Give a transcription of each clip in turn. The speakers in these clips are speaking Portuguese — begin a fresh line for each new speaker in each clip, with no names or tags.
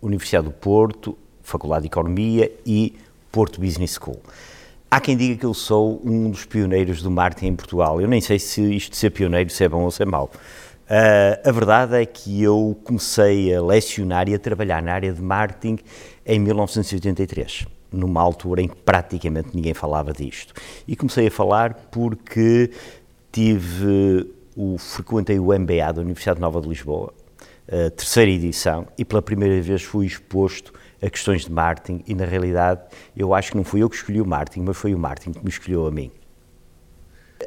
Universidade do Porto, Faculdade de Economia e Porto Business School. Há quem diga que eu sou um dos pioneiros do marketing em Portugal. Eu nem sei se isto de ser pioneiro se é bom ou se é mau. Uh, a verdade é que eu comecei a lecionar e a trabalhar na área de marketing em 1983, numa altura em que praticamente ninguém falava disto. E comecei a falar porque tive o, frequentei o MBA da Universidade Nova de Lisboa, terceira edição, e pela primeira vez fui exposto a questões de marketing e, na realidade, eu acho que não fui eu que escolhi o marketing, mas foi o marketing que me escolheu a mim.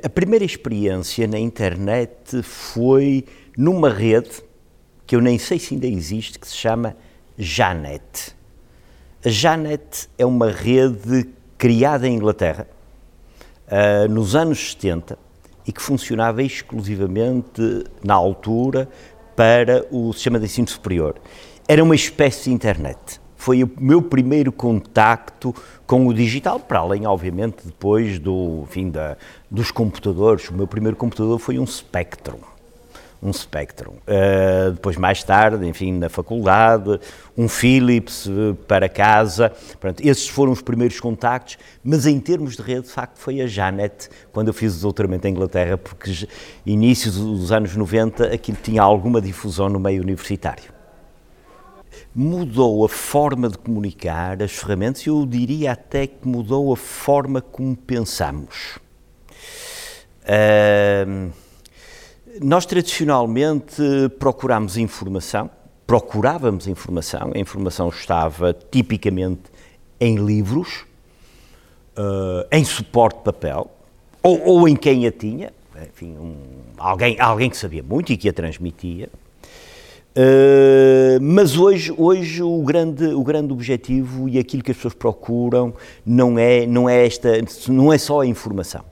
A primeira experiência na internet foi numa rede que eu nem sei se ainda existe, que se chama Janet. A Janet é uma rede criada em Inglaterra uh, nos anos 70 e que funcionava exclusivamente na altura para o sistema de ensino superior. Era uma espécie de internet. Foi o meu primeiro contacto com o digital, para além, obviamente, depois do fim da, dos computadores. O meu primeiro computador foi um Spectrum um Spectrum. Uh, depois, mais tarde, enfim, na faculdade, um Philips uh, para casa. Pronto, esses foram os primeiros contactos, mas em termos de rede, de facto, foi a Janet, quando eu fiz o doutoramento em Inglaterra, porque inícios dos anos 90 aquilo tinha alguma difusão no meio universitário. Mudou a forma de comunicar, as ferramentas, eu diria até que mudou a forma como pensamos. Uh, nós tradicionalmente procurámos informação, procurávamos informação, a informação estava tipicamente em livros, uh, em suporte de papel, ou, ou, em quem a tinha, enfim, um, alguém, alguém que sabia muito e que a transmitia. Uh, mas hoje, hoje o, grande, o grande objetivo e aquilo que as pessoas procuram não é, não é, esta, não é só a informação.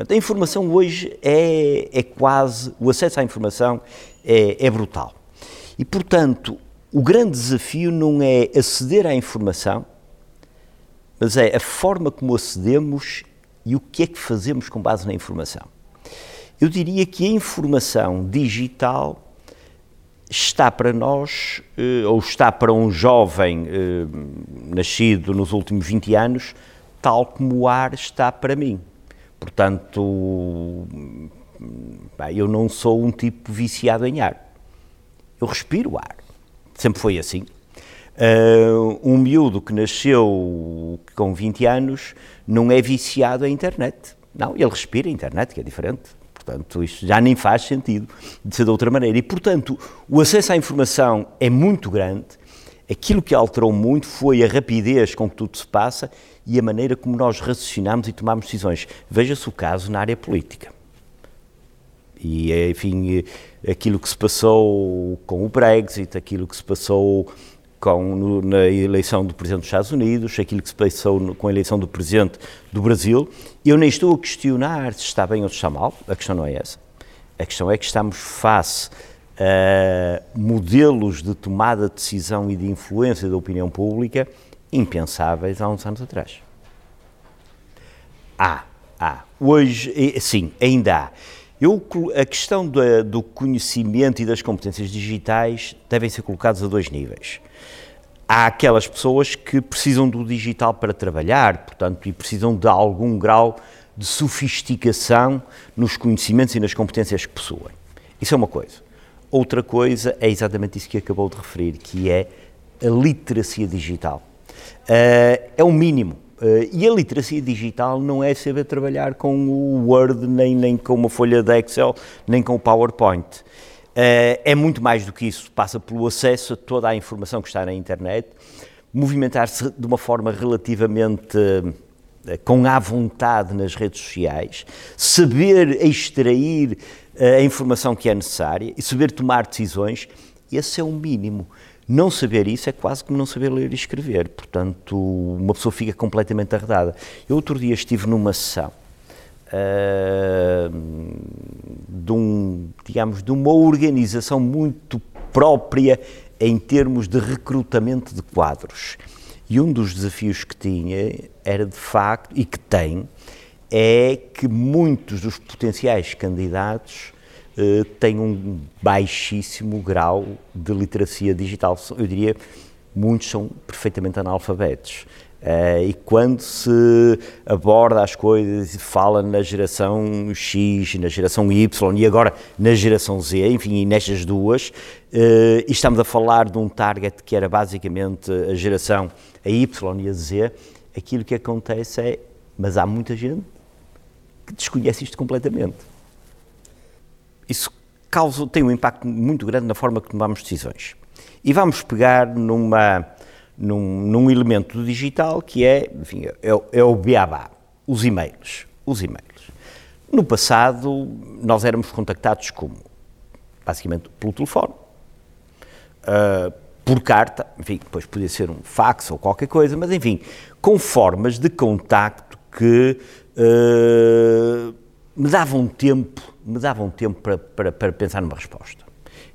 Portanto, a informação hoje é, é quase, o acesso à informação é, é brutal. E, portanto, o grande desafio não é aceder à informação, mas é a forma como acedemos e o que é que fazemos com base na informação. Eu diria que a informação digital está para nós, eh, ou está para um jovem eh, nascido nos últimos 20 anos, tal como o ar está para mim. Portanto, eu não sou um tipo viciado em ar. Eu respiro ar. Sempre foi assim. Uh, um miúdo que nasceu com 20 anos não é viciado em internet. Não, ele respira a internet, que é diferente. Portanto, isto já nem faz sentido de ser de outra maneira. E, portanto, o acesso à informação é muito grande. Aquilo que alterou muito foi a rapidez com que tudo se passa e a maneira como nós raciocinamos e tomamos decisões. Veja-se o caso na área política. E, enfim, aquilo que se passou com o Brexit, aquilo que se passou com, no, na eleição do Presidente dos Estados Unidos, aquilo que se passou no, com a eleição do Presidente do Brasil, eu nem estou a questionar se está bem ou se está mal, a questão não é essa. A questão é que estamos face a modelos de tomada de decisão e de influência da opinião pública impensáveis há uns anos atrás. Há, há. Hoje, sim, ainda há. Eu, a questão do, do conhecimento e das competências digitais devem ser colocadas a dois níveis. Há aquelas pessoas que precisam do digital para trabalhar, portanto, e precisam de algum grau de sofisticação nos conhecimentos e nas competências que possuem. Isso é uma coisa. Outra coisa é exatamente isso que acabou de referir, que é a literacia digital. Uh, é o mínimo. Uh, e a literacia digital não é saber trabalhar com o Word, nem, nem com uma folha de Excel, nem com o PowerPoint. Uh, é muito mais do que isso. Passa pelo acesso a toda a informação que está na internet, movimentar-se de uma forma relativamente com à vontade nas redes sociais, saber extrair a informação que é necessária e saber tomar decisões. Esse é o mínimo Não saber isso é quase como não saber ler e escrever, portanto, uma pessoa fica completamente arredada. Eu outro dia estive numa sessão uh, de, um, digamos, de uma organização muito própria em termos de recrutamento de quadros. E um dos desafios que tinha era de facto, e que tem, é que muitos dos potenciais candidatos uh, têm um baixíssimo grau de literacia digital. Eu diria, muitos são perfeitamente analfabetos. Uh, e quando se aborda as coisas e fala na geração X, na geração Y e agora na geração Z, enfim, e nestas duas, uh, e estamos a falar de um target que era basicamente a geração a Y e a Z, aquilo que acontece é, mas há muita gente que desconhece isto completamente. Isso causa, tem um impacto muito grande na forma que tomamos decisões. E vamos pegar numa, num, num elemento digital que é, enfim, é, é o beabá, os e-mails. Os e-mails. No passado, nós éramos contactados como? Basicamente pelo telefone, uh, por carta, enfim, depois podia ser um fax ou qualquer coisa, mas enfim, com formas de contacto que uh, me davam tempo, me davam tempo para, para, para, pensar numa resposta.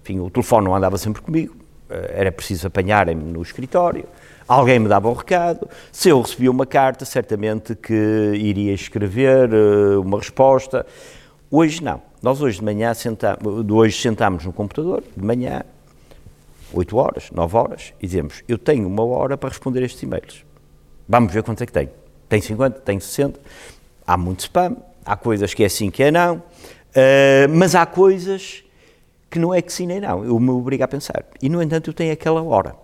Enfim, o telefone não andava sempre comigo, uh, era preciso apanhar-me no escritório, alguém me dava um recado, se eu recebia uma carta, certamente que iria escrever uh, uma resposta. Hoje não. Nós hoje de manhã sentamos, hoje sentamos no computador, de manhã, 8 horas, 9 horas, e dizemos, eu tenho uma hora para responder estes e-mails. Vamos ver quanto é que tenho. Tem 50, tem 60, há muito spam, há coisas que é sim, que é não, uh, mas há coisas que não é que sim nem não, eu me obrigo a pensar. E, no entanto, eu tenho aquela hora.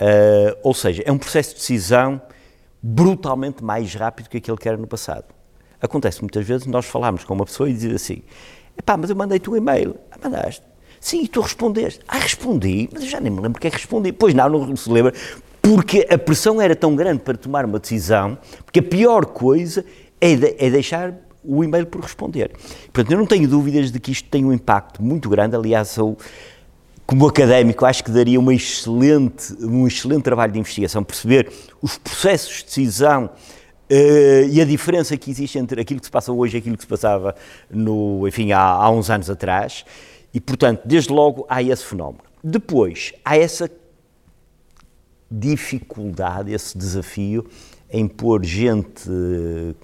Uh, ou seja, é um processo de decisão brutalmente mais rápido que aquele que era no passado. Acontece muitas vezes nós falamos com uma pessoa e dizer assim: pá, mas eu mandei-te um e-mail. Ah, mandaste. Sim, e tu respondeste. Ah, respondi, mas eu já nem me lembro que é que respondi. Pois não, não se lembra, porque a pressão era tão grande para tomar uma decisão, porque a pior coisa é, de, é deixar o e-mail por responder. Portanto, eu não tenho dúvidas de que isto tem um impacto muito grande. Aliás, eu, como académico, acho que daria uma excelente, um excelente trabalho de investigação, perceber os processos de decisão Uh, e a diferença que existe entre aquilo que se passa hoje e aquilo que se passava no, enfim, há, há uns anos atrás. E, portanto, desde logo há esse fenómeno. Depois, há essa dificuldade, esse desafio em pôr gente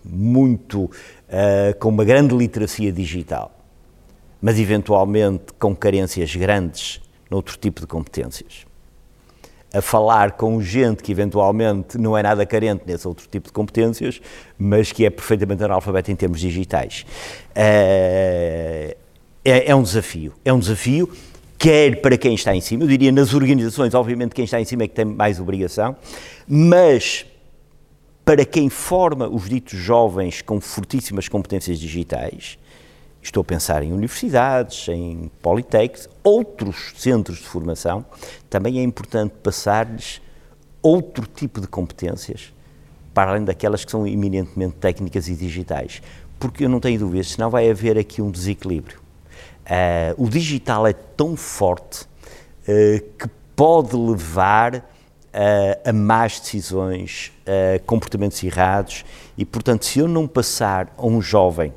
muito uh, com uma grande literacia digital, mas eventualmente com carências grandes noutro tipo de competências. A falar com gente que eventualmente não é nada carente nesse outro tipo de competências, mas que é perfeitamente analfabeto em termos digitais. Uh, é, é um desafio. É um desafio quer para quem está em cima, eu diria nas organizações, obviamente quem está em cima é que tem mais obrigação, mas para quem forma os ditos jovens com fortíssimas competências digitais, estou a pensar em universidades, em politécnicos, outros centros de formação, também é importante passar-lhes outro tipo de competências, para além daquelas que são eminentemente técnicas e digitais, porque eu não tenho dúvidas, senão vai haver aqui um desequilíbrio. Uh, o digital é tão forte uh, que pode levar uh, a más decisões, comportamentos errados e, portanto, se eu não passar a um jovem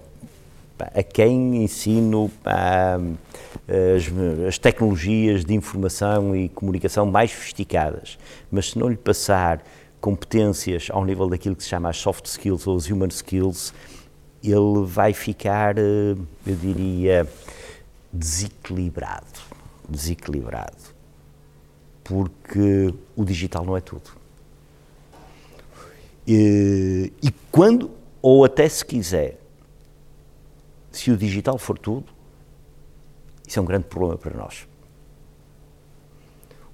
a quem ensino as, as, tecnologias de informação e comunicação mais sofisticadas, mas se não lhe passar competências ao nível daquilo que se chama as soft skills ou as human skills, ele vai ficar, eu diria, desequilibrado. Desequilibrado. Porque o digital não é tudo. E, e quando, ou até se quiser, se o digital for tudo, isso é um grande problema para nós.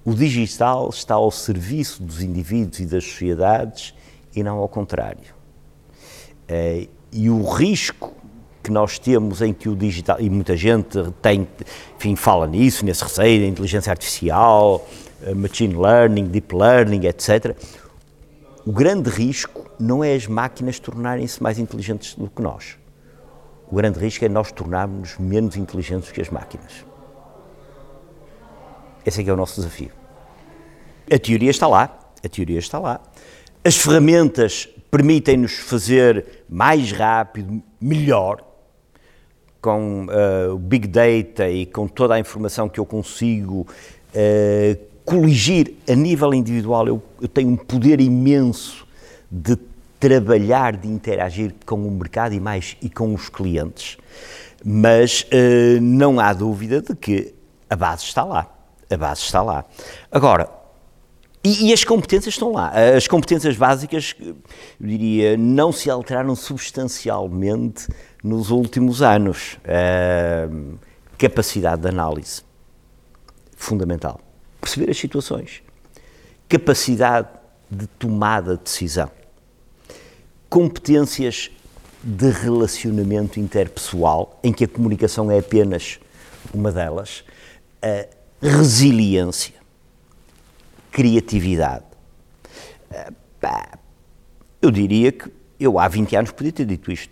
O digital está ao serviço dos indivíduos e das sociedades e não ao contrário. Eh, e o risco que nós temos em que o digital, e muita gente tem, enfim, fala nisso, nesse receio da inteligência artificial, machine learning, deep learning, etc. O grande risco não é as máquinas tornarem-se mais inteligentes do que nós. O grande risco é nós tornarmos menos inteligentes que as máquinas. Esse é que é o nosso desafio. A teoria está lá, a teoria está lá. As ferramentas permitem-nos fazer mais rápido, melhor, com uh, o Big Data e com toda a informação que eu consigo uh, coligir a nível individual, eu, eu tenho um poder imenso de trabalhar, de interagir com o mercado e mais e com os clientes. Mas uh, não há dúvida de que a base está lá. A base está lá. Agora, e, e, as competências estão lá. As competências básicas, eu diria, não se alteraram substancialmente nos últimos anos. Uh, capacidade de análise, fundamental. Perceber as situações. Capacidade de tomada de decisão. Competências de relacionamento interpessoal, em que a comunicação é apenas uma delas. Uh, resiliência criatividade. Eu diria que eu há 20 anos podia ter dito isto.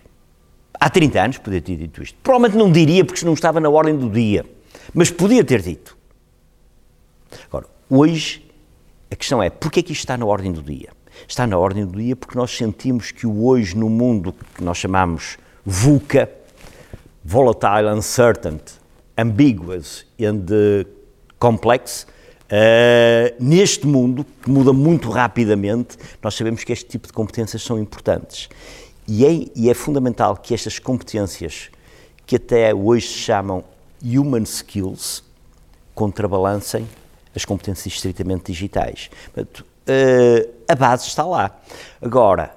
Há 30 anos podia ter dito isto. Provavelmente não diria porque não estava na ordem do dia, mas podia ter dito. Agora, hoje, a questão é, porquê é que isto está na ordem do dia? Está na ordem do dia porque nós sentimos que o hoje no mundo que nós chamamos VUCA, Volatile, Uncertain, Ambiguous and Complex, Uh, neste mundo, que muda muito rapidamente, nós sabemos que este tipo de competências são importantes. E é, e é fundamental que estas competências, que até hoje se chamam human skills, contrabalancem as competências estritamente digitais. Portanto, uh, a base está lá. Agora,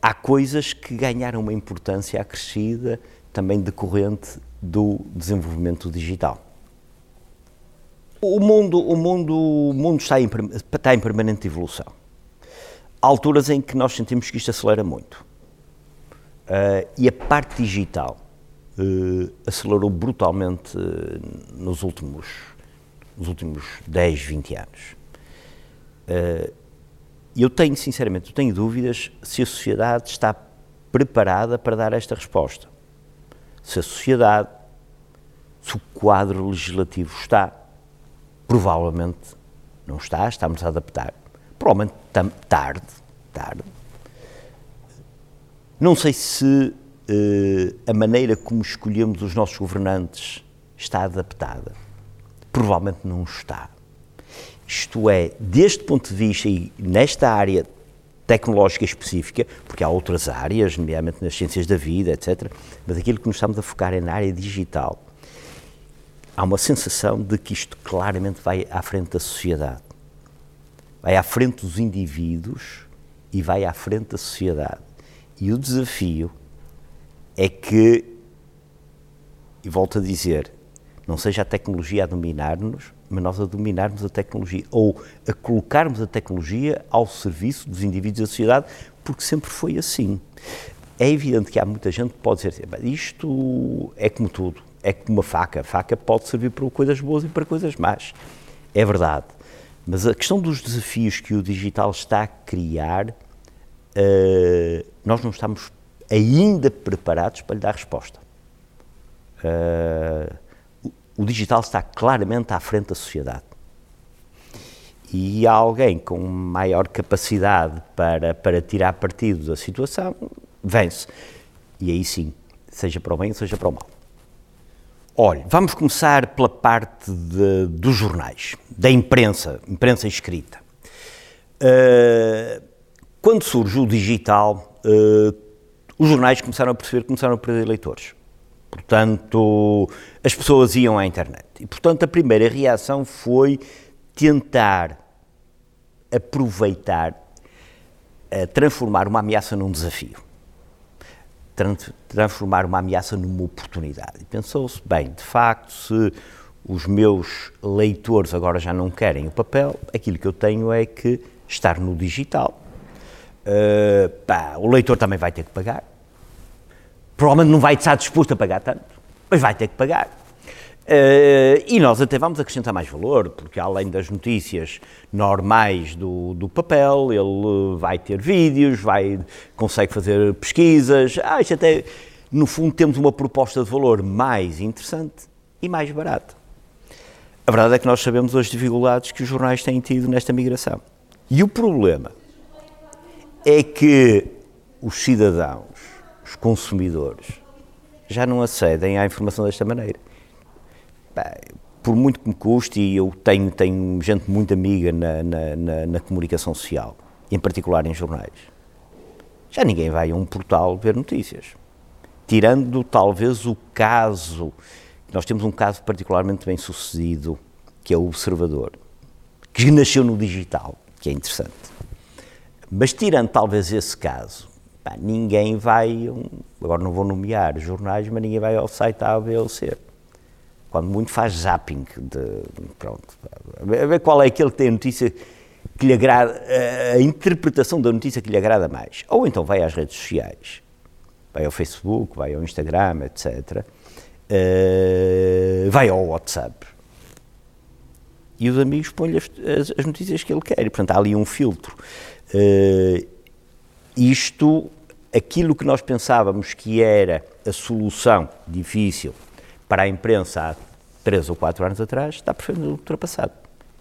há coisas que ganharam uma importância acrescida também decorrente do desenvolvimento digital. O mundo, o mundo, o mundo está, em, está em permanente evolução. Há alturas em que nós sentimos que isto acelera muito. Uh, e a parte digital uh, acelerou brutalmente uh, nos, últimos, nos últimos 10, 20 anos. E eu tenho, sinceramente, eu tenho dúvidas se a sociedade está preparada para dar esta resposta. Se a sociedade, se o quadro legislativo está Provavelmente não está, estamos a adaptar. Provavelmente tarde, tarde. Não sei se uh, a maneira como escolhemos os nossos governantes está adaptada. Provavelmente não está. Isto é, deste ponto de vista e nesta área tecnológica específica, porque há outras áreas, nomeadamente nas ciências da vida, etc., mas aquilo que nos estamos a focar é na área digital há uma sensação de que isto claramente vai à frente da sociedade. Vai à frente dos indivíduos e vai à frente da sociedade. E o desafio é que, e volto a dizer, não seja a tecnologia a dominar-nos, mas nós a dominarmos a tecnologia, ou a colocarmos a tecnologia ao serviço dos indivíduos da sociedade, porque sempre foi assim. É evidente que há muita gente que pode dizer, isto é como tudo, é como uma faca. A faca pode servir para coisas boas e para coisas más. É verdade. Mas a questão dos desafios que o digital está a criar, uh, nós não estamos ainda preparados para lhe dar resposta. Uh, o, digital está claramente à frente da sociedade. E há alguém com maior capacidade para, para tirar partido da situação, vence. E aí sim, seja para o bem, seja para o mal. Olha, vamos começar pela parte de, dos jornais, da imprensa, imprensa escrita. Uh, quando surge o digital, uh, os jornais começaram a perceber que começaram a perder eleitores. Portanto, as pessoas iam à internet. E, portanto, a primeira reação foi tentar aproveitar, uh, transformar uma ameaça num desafio transformar uma ameaça numa oportunidade. Pensou-se, bem, de facto, se os meus leitores agora já não querem o papel, aquilo que eu tenho é que estar no digital. Uh, pá, o leitor também vai ter que pagar. Provavelmente não vai estar disposto a pagar tanto, mas vai ter que pagar. Uh, e nós até vamos acrescentar mais valor, porque além das notícias normais do, do papel, ele vai ter vídeos, vai, consegue fazer pesquisas. Ah, isto até, no fundo, temos uma proposta de valor mais interessante e mais barata. A verdade é que nós sabemos as dificuldades que os jornais têm tido nesta migração. E o problema é que os cidadãos, os consumidores, já não acedem à informação desta maneira. Por muito que me custe, e eu tenho, tenho gente muito amiga na, na, na, na comunicação social, em particular em jornais, já ninguém vai a um portal ver notícias. Tirando talvez o caso, nós temos um caso particularmente bem sucedido, que é o Observador, que nasceu no digital, que é interessante. Mas tirando talvez esse caso, pá, ninguém vai, um, agora não vou nomear jornais, mas ninguém vai ao site A, B. Quando muito faz zapping, de, pronto, a ver qual é aquele que tem notícia que lhe agrada, a interpretação da notícia que lhe agrada mais. Ou então vai às redes sociais, vai ao Facebook, vai ao Instagram, etc. Uh, eh, vai ao WhatsApp. E os amigos põem-lhe as, as, as, notícias que ele quer. E, portanto, há ali um filtro. Uh, isto, aquilo que nós pensávamos que era a solução difícil para a imprensa há três ou quatro anos atrás, está perfeitamente ultrapassado.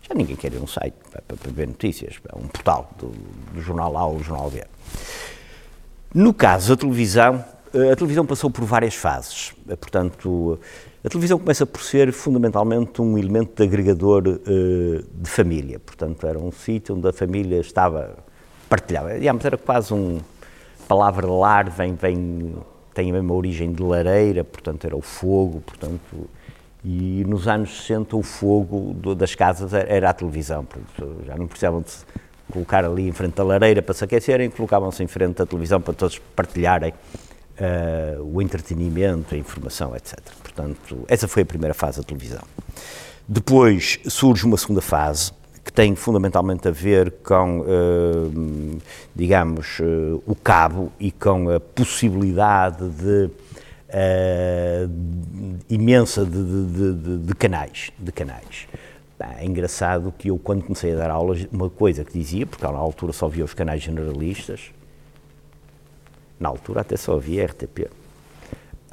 Já ninguém quer ir a um site para, para, ver notícias, um portal do, do, jornal A ou do jornal B. No caso da televisão, eh, a televisão passou por várias fases. Eh, portanto, a televisão começa por ser fundamentalmente um elemento de agregador uh, de família. Portanto, era um sítio onde a família estava partilhada. Digamos, era quase um. Palavra lar vem, vem, tem a mesma origem de lareira, portanto, era o fogo. Portanto, e nos anos 60 o fogo do, das casas era a televisão, já não precisavam de colocar ali em frente da lareira para se aquecerem, colocavam-se em frente da televisão para todos partilharem uh, o entretenimento, a informação, etc. Portanto, essa foi a primeira fase da televisão. Depois surge uma segunda fase, que tem fundamentalmente a ver com, uh, digamos, uh, o cabo e com a possibilidade de uh, imensa de, de, de, de, canais. De canais. É engraçado que eu, quando comecei a dar aulas, uma coisa que dizia, porque na altura só via os canais generalistas, na altura até só havia RTP. Uh,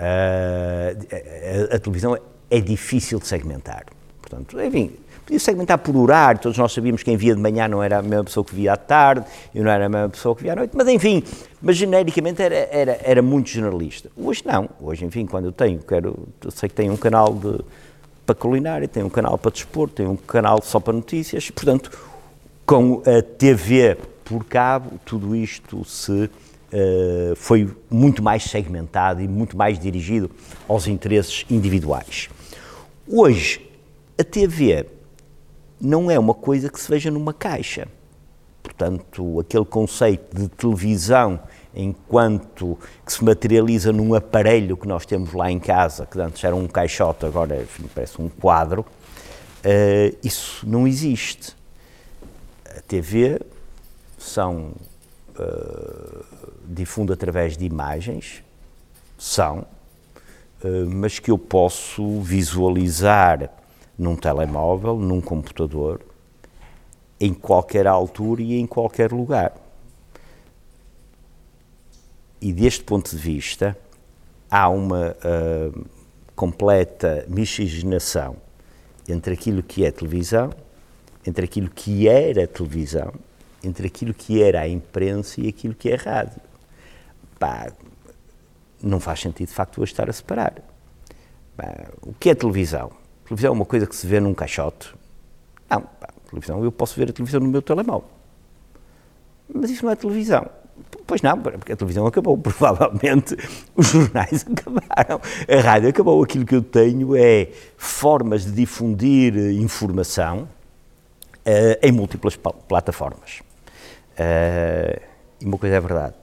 a, a, a, televisão é difícil de segmentar. Portanto, enfim, podia segmentar por horário, todos nós sabíamos que quem via de manhã não era a mesma pessoa que via à tarde, e não era a mesma pessoa que via à noite, mas enfim, mas genericamente era, era, era muito generalista. Hoje não, hoje, enfim, quando eu tenho, quero, eu sei que tenho um canal de, para culinária, tenho um canal para desporto, tenho um canal só para notícias, portanto, com a TV por cabo, tudo isto se uh, foi muito mais segmentado e muito mais dirigido aos interesses individuais. Hoje, a TV não é uma coisa que se veja numa caixa. Portanto, aquele conceito de televisão enquanto que se materializa num aparelho que nós temos lá em casa, que antes era um caixote, agora enfim, parece um quadro, uh, isso não existe. A TV são uh, difunde através de imagens, são, uh, mas que eu posso visualizar num telemóvel, num computador, em qualquer altura e em qualquer lugar. E deste ponto de vista, há uma uh, completa miscigenação entre aquilo que é televisão, entre aquilo que era televisão, entre aquilo que era a imprensa e aquilo que é rádio. Pá, não faz sentido, de facto, hoje estar a separar. O que é televisão? Televisão é uma coisa que se vê num caixote. Não, pá, televisão, eu posso ver a televisão no meu telemóvel. Mas isso não é televisão. Pois não, porque a televisão acabou, provavelmente os jornais acabaram, a rádio acabou. Aquilo que eu tenho é formas de difundir informação uh, em múltiplas plataformas. Uh, e uma coisa é verdade,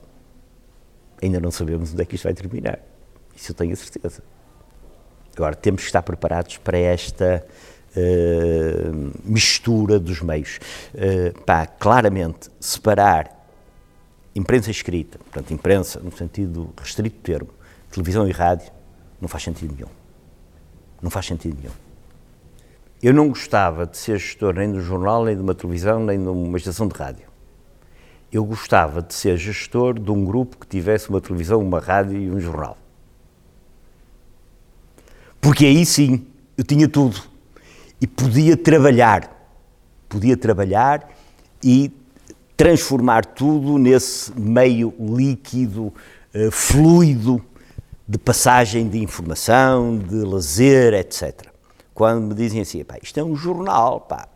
ainda não sabemos onde é que isto vai terminar. Isso eu tenho a certeza. Agora, temos que estar preparados para esta uh, mistura dos meios. Uh, pá, claramente, separar imprensa escrita, portanto, imprensa no sentido restrito do termo, televisão e rádio, não faz sentido nenhum. Não faz sentido nenhum. Eu não gostava de ser gestor nem de um jornal, nem de uma televisão, nem de uma estação de rádio. Eu gostava de ser gestor de um grupo que tivesse uma televisão, uma rádio e um jornal. Porque aí sim, eu tinha tudo. e podia trabalhar, podia trabalhar e transformar tudo nesse meio líquido, uh, fluido de passagem de informação, de lazer, etc. Quando me dizem assim, pá, isto é um jornal, pá.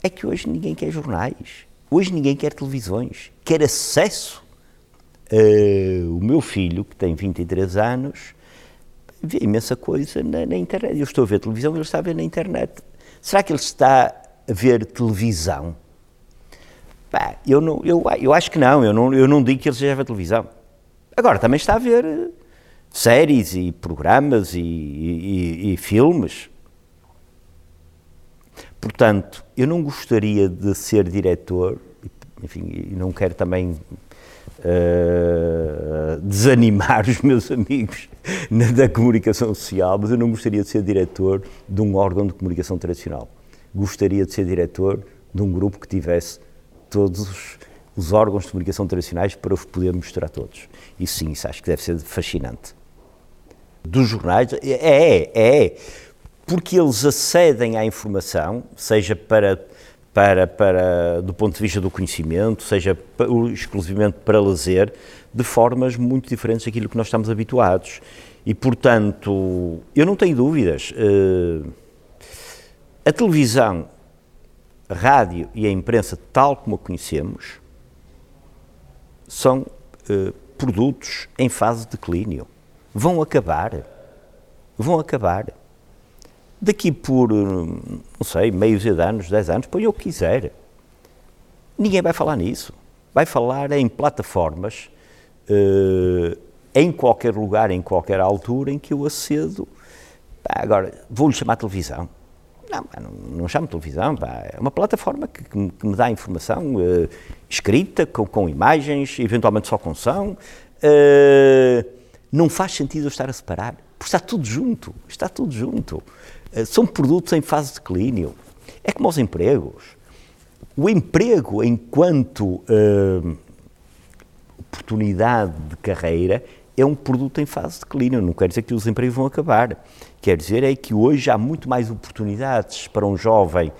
É que hoje ninguém quer jornais, hoje ninguém quer televisões, quer acesso. Uh, o meu filho, que tem 23 anos, vê imensa coisa na, na, internet. Eu estou a ver televisão, ele está a ver na internet. Será que ele está a ver televisão? Pá, eu, não, eu, eu acho que não eu, não, eu não digo que ele esteja a ver televisão. Agora, também está a ver eh, séries e programas e, e, e filmes. Portanto, eu não gostaria de ser diretor, enfim, e não quero também uh, desanimar os meus amigos da comunicação social, mas eu não gostaria de ser diretor de um órgão de comunicação tradicional. Gostaria de ser diretor de um grupo que tivesse todos os, os órgãos de comunicação tradicionais para os poder mostrar todos. Isso sim, isso acho que deve ser fascinante. Dos jornais, é, é, é, porque eles acedem à informação, seja para para, para, do ponto de vista do conhecimento, seja exclusivamente para lazer, de formas muito diferentes daquilo que nós estamos habituados. E, portanto, eu não tenho dúvidas. Uh, a televisão, a rádio e a imprensa, tal como a conhecemos, são uh, produtos em fase de declínio. Vão acabar. Vão acabar daqui por, não sei, meios de anos, 10 anos, põe o que quiser. Ninguém vai falar nisso. Vai falar em plataformas, uh, em qualquer lugar, em qualquer altura em que eu acedo. Pá, agora, vou-lhe chamar televisão. Não, não, não chamo televisão, pá, é uma plataforma que, que, me, que me dá informação uh, escrita, com, com, imagens, eventualmente só com som. Uh, não faz sentido eu estar a separar, porque está tudo junto, está tudo junto. Eh, são produtos em fase de declínio. É como os empregos. O emprego, enquanto uh, oportunidade de carreira, é um produto em fase de declínio. Não quer dizer que os empregos vão acabar. Quer dizer é que hoje há muito mais oportunidades para um jovem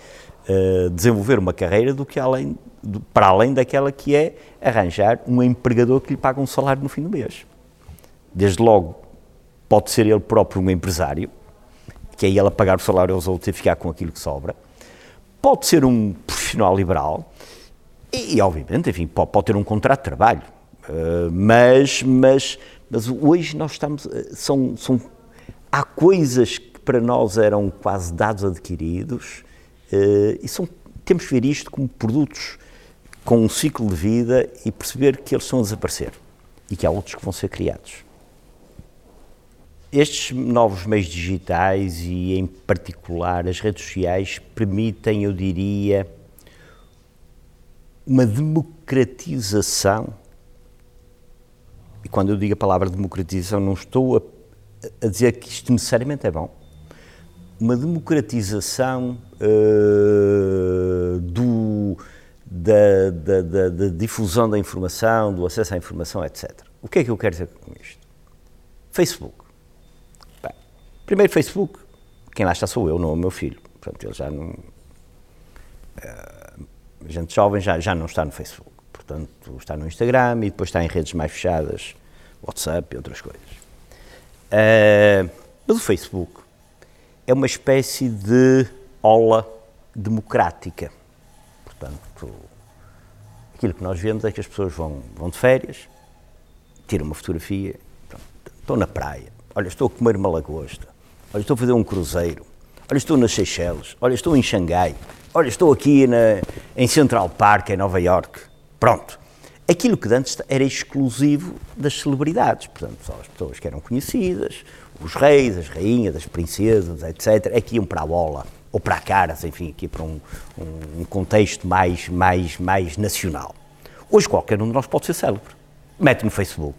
uh, desenvolver uma carreira do que além, do, para além daquela que é arranjar um empregador que lhe paga um salário no fim do mês. Desde logo, pode ser ele próprio um empresário, que é ele a pagar o salário aos outros e ficar com aquilo que sobra. Pode ser um profissional liberal e, obviamente, enfim, pode, pode ter um contrato de trabalho. Uh, mas, mas, mas hoje nós estamos. Eh, são, são, há coisas que para nós eram quase dados adquiridos uh, e são, temos que ver isto como produtos com um ciclo de vida e perceber que eles estão a desaparecer e que há outros que vão ser criados. Estes novos meios digitais e, em particular, as redes sociais permitem, eu diria, uma democratização. E quando eu digo a palavra democratização, não estou a, a dizer que isto necessariamente é bom. Uma democratização uh, do, da, da, da, da difusão da informação, do acesso à informação, etc. O que é que eu quero dizer com isto? Facebook Primeiro Facebook, quem lá está sou eu, não é o meu filho. Portanto, ele já não. Uh, gente jovem já, já não está no Facebook. Portanto, está no Instagram e depois está em redes mais fechadas, WhatsApp e outras coisas. Uh, mas o Facebook é uma espécie de ola democrática. Portanto, aquilo que nós vemos é que as pessoas vão, vão de férias, tiram uma fotografia, pronto, na praia, olha, estou a comer uma lagosta, olha, estou a fazer um cruzeiro, olha, estou nas Seychelles, olha, estou em Xangai, olha, estou aqui na, em Central Park, em Nova York. Pronto. Aquilo que antes era exclusivo das celebridades, portanto, só as pessoas que eram conhecidas, os reis, as rainhas, as princesas, etc., é que iam para a bola, ou para a caras, enfim, aqui para um, um, contexto mais, mais, mais nacional. Hoje qualquer um de nós pode ser célebre. Mete no Facebook.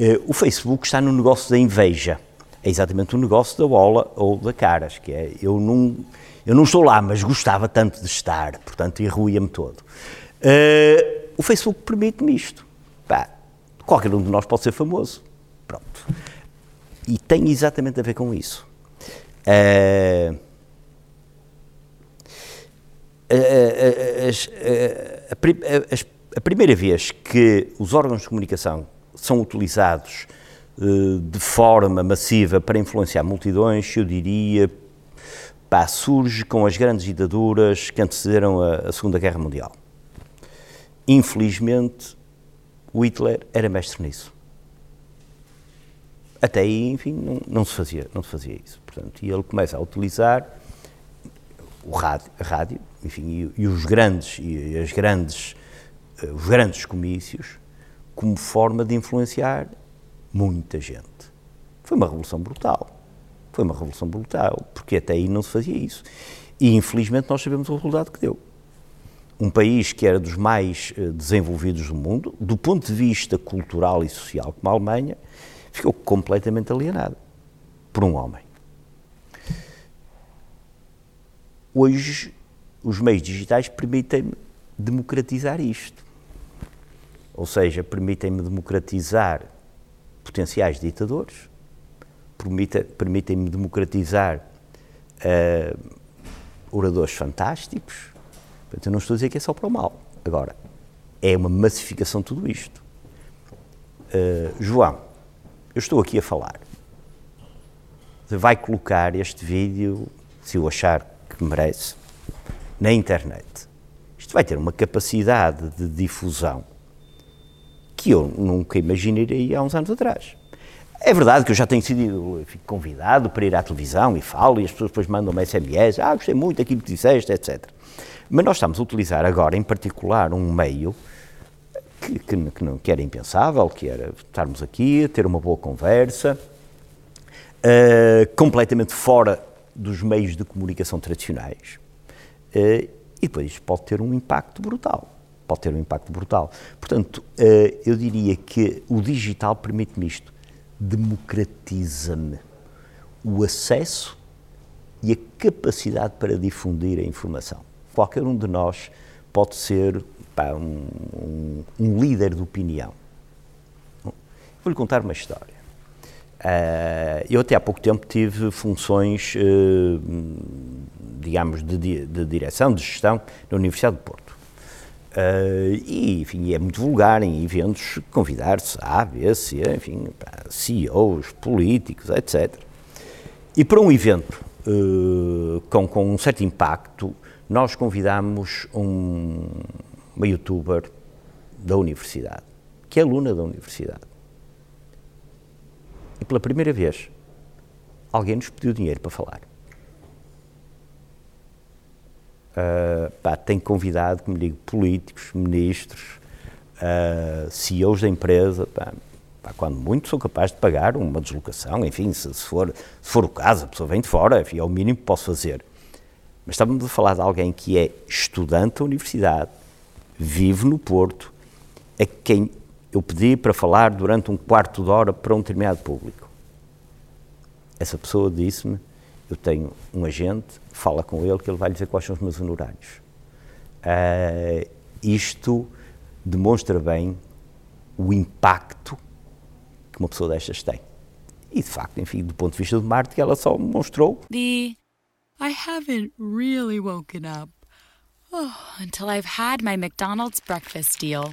Uh, o Facebook está no negócio da inveja é exatamente o negócio da bola ou da caras, que é eu não, eu não estou lá, mas gostava tanto de estar, portanto irruía-me todo. Uh, o Facebook permite-me isto. Pá, qualquer um de nós pode ser famoso. Pronto. E tem exatamente a ver com isso. Uh, a, a, a, a, primeira vez que os órgãos de comunicação são utilizados de forma massiva para influenciar multidões, eu diria, pá, surge com as grandes ditaduras que antecederam a, a Segunda Guerra Mundial. Infelizmente, Hitler era mestre nisso. Até aí, enfim, não, não, se fazia, não se fazia isso. Portanto, e ele começa a utilizar o rádio, rádio enfim, e, e os grandes e as grandes eh, os grandes comícios como forma de influenciar muita gente. Foi uma revolução brutal. Foi uma revolução brutal, porque até aí não se fazia isso. E infelizmente nós sabemos o resultado que deu. Um país que era dos mais eh, desenvolvidos do mundo, do ponto de vista cultural e social, como a Alemanha, ficou completamente alienado por um homem. Hoje, os meios digitais permitem-me democratizar isto. Ou seja, permitem-me democratizar potenciais ditadores, permitem-me democratizar uh, oradores fantásticos. Portanto, eu não estou a dizer que é só para o mal. Agora, é uma massificação de tudo isto. Uh, João, eu estou aqui a falar. Vai colocar este vídeo, se eu achar que merece, na internet. Isto vai ter uma capacidade de difusão que eu nunca imaginaria há uns anos atrás. É verdade que eu já tenho sido convidado para ir à televisão e falo, e as pessoas depois mandam-me SMS, ah, gostei muito daquilo que disseste, etc. Mas nós estamos a utilizar agora, em particular, um meio que, que, que, não, que era impensável, que era estarmos aqui, ter uma boa conversa, uh, completamente fora dos meios de comunicação tradicionais. Uh, e depois isto pode ter um impacto brutal. Pode ter um impacto brutal. Portanto, uh, eu diria que o digital permite-me isto democratiza-me o acesso e a capacidade para difundir a informação. Qualquer um de nós pode ser pá, um, um, um, líder de opinião. Vou-lhe contar uma história. Uh, eu até há pouco tempo tive funções, uh, digamos, de, de, direção, de gestão na Universidade de Porto. Uh, e, enfim, é muito vulgar em eventos convidar-se A, B, C, enfim, CEOs, políticos, etc. E para um evento uh, com, com um certo impacto, nós convidamos um, uma youtuber da universidade, que é aluna da universidade. E pela primeira vez, alguém nos pediu dinheiro para falar. Uh, pá, tem convidado, como digo, políticos, ministros, uh, CEOs da empresa, pá, pá, quando muito sou capaz de pagar uma deslocação, enfim, se, se, for, se for o caso, a pessoa vem de fora, enfim, é o mínimo que posso fazer. Mas estávamos a falar de alguém que é estudante da universidade, vive no Porto, a quem eu pedi para falar durante um quarto de hora para um determinado público. Essa pessoa disse-me eu tenho um agente, fala com ele que ele vai lhe dizer quais são os meus honorários. Uh, isto demonstra bem o impacto que uma pessoa destas tem. E de facto, enfim, do ponto de vista do marketing, ela só mostrou.
The I haven't really woken up oh, until I've had my McDonald's breakfast deal.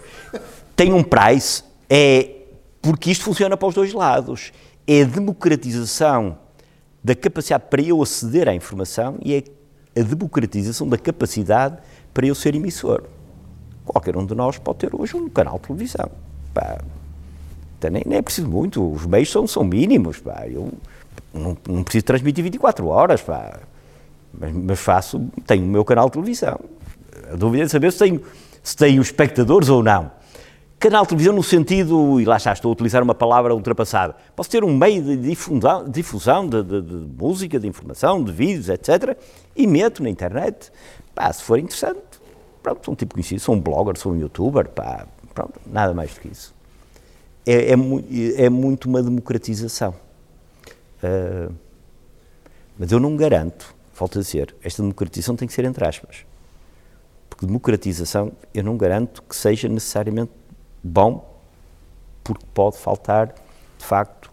Tem um price, é porque isto funciona para os dois lados. É a democratização da capacidade para eu aceder à informação e é a democratização da capacidade para eu ser emissor. Qualquer um de nós pode ter hoje um canal de televisão. Pá, nem, nem é preciso muito, os meios são, são mínimos. Pá, eu não, não preciso transmitir 24 horas, pá, mas, mas, faço, tenho o meu canal de televisão. A dúvida é saber se tenho, se tenho espectadores ou não. canal de televisão no sentido, e lá está, estou a utilizar uma palavra ultrapassada, posso ter um meio de difusão, difusão de, de, de, música, de informação, de vídeos, etc. E meto na internet, pá, se for interessante, pronto, sou um tipo conhecido, sou um blogger, sou um youtuber, pá, pronto, nada mais do que isso. É, é, é muito uma democratização. Uh, mas eu não garanto, volto a dizer, esta democratização tem que ser entre aspas. Porque democratização eu não garanto que seja necessariamente bom, porque pode faltar, de facto,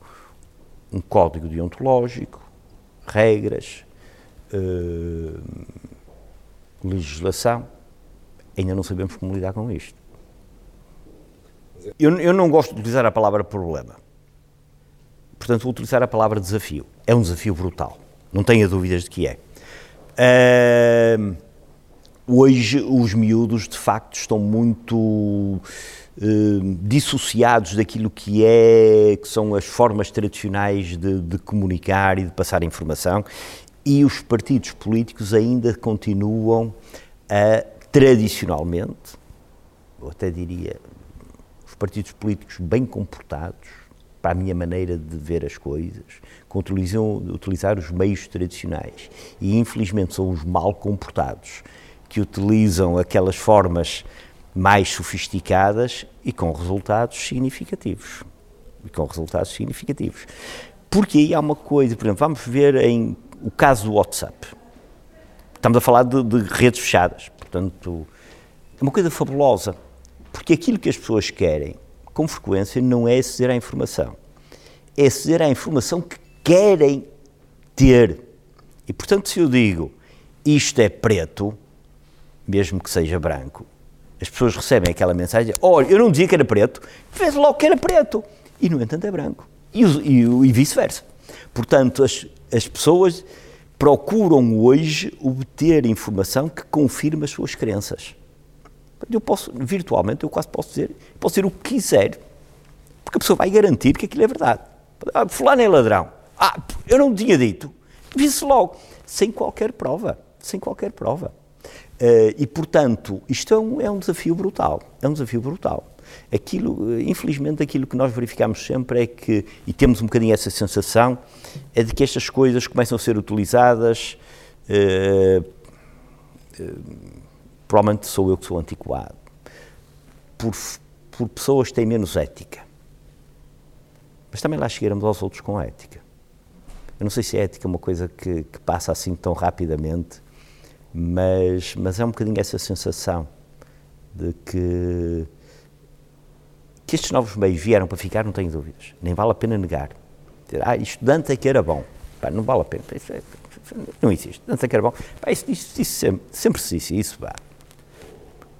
um código deontológico, regras, uh, legislação. Ainda não sabemos como lidar com isto. Eu, eu não gosto de utilizar a palavra problema. Portanto, vou utilizar a palavra desafio. É um desafio brutal. Não tenha dúvidas de que é. Uh, hoje, os miúdos, de facto, estão muito eh, dissociados daquilo que é que são as formas tradicionais de, de, comunicar e de passar informação. E os partidos políticos ainda continuam a tradicionalmente, eu até diria, os partidos políticos bem comportados para a minha maneira de ver as coisas, utilizam utilizar os meios tradicionais. E infelizmente são os mal comportados que utilizam aquelas formas mais sofisticadas e com resultados significativos. E com resultados significativos. Porque aí há uma coisa, por exemplo, vamos ver em o caso do WhatsApp. Estamos a falar de, de redes fechadas, portanto, é uma coisa fabulosa. Porque aquilo que as pessoas querem, com frequência, não é aceder à informação. É aceder à informação que querem ter. E, portanto, se eu digo isto é preto, mesmo que seja branco, as pessoas recebem aquela mensagem, olha, eu não dizia que era preto, fez logo que era preto, e no entanto é branco, e, e, e vice-versa. Portanto, as, as pessoas procuram hoje obter informação que confirme as suas crenças. Eu posso, virtualmente, eu quase posso dizer, posso dizer o que quiser, porque a pessoa vai garantir que aquilo é verdade. Ah, fulano é ladrão. Ah, eu não tinha dito. Visse logo, sem qualquer prova, sem qualquer prova. Uh, e, portanto, isto é um, é um, desafio brutal. É um desafio brutal. Aquilo, uh, infelizmente, aquilo que nós verificamos sempre é que, e temos um bocadinho essa sensação, é de que estas coisas começam a ser utilizadas. Uh, provavelmente sou eu que sou antiquado. Por, por pessoas que têm menos ética. Mas também lá chegaremos aos outros com ética. Eu não sei se a ética é uma coisa que, que passa assim tão rapidamente mas, mas é um bocadinho essa sensação de que, que estes novos meios vieram para ficar, não tenho dúvidas. Nem vale a pena negar. Ah, estudante é que era bom. Pá, não vale a pena. É, não existe. Estudante é que era bom. Pá, isso, isso, isso sempre, sempre se disse isso.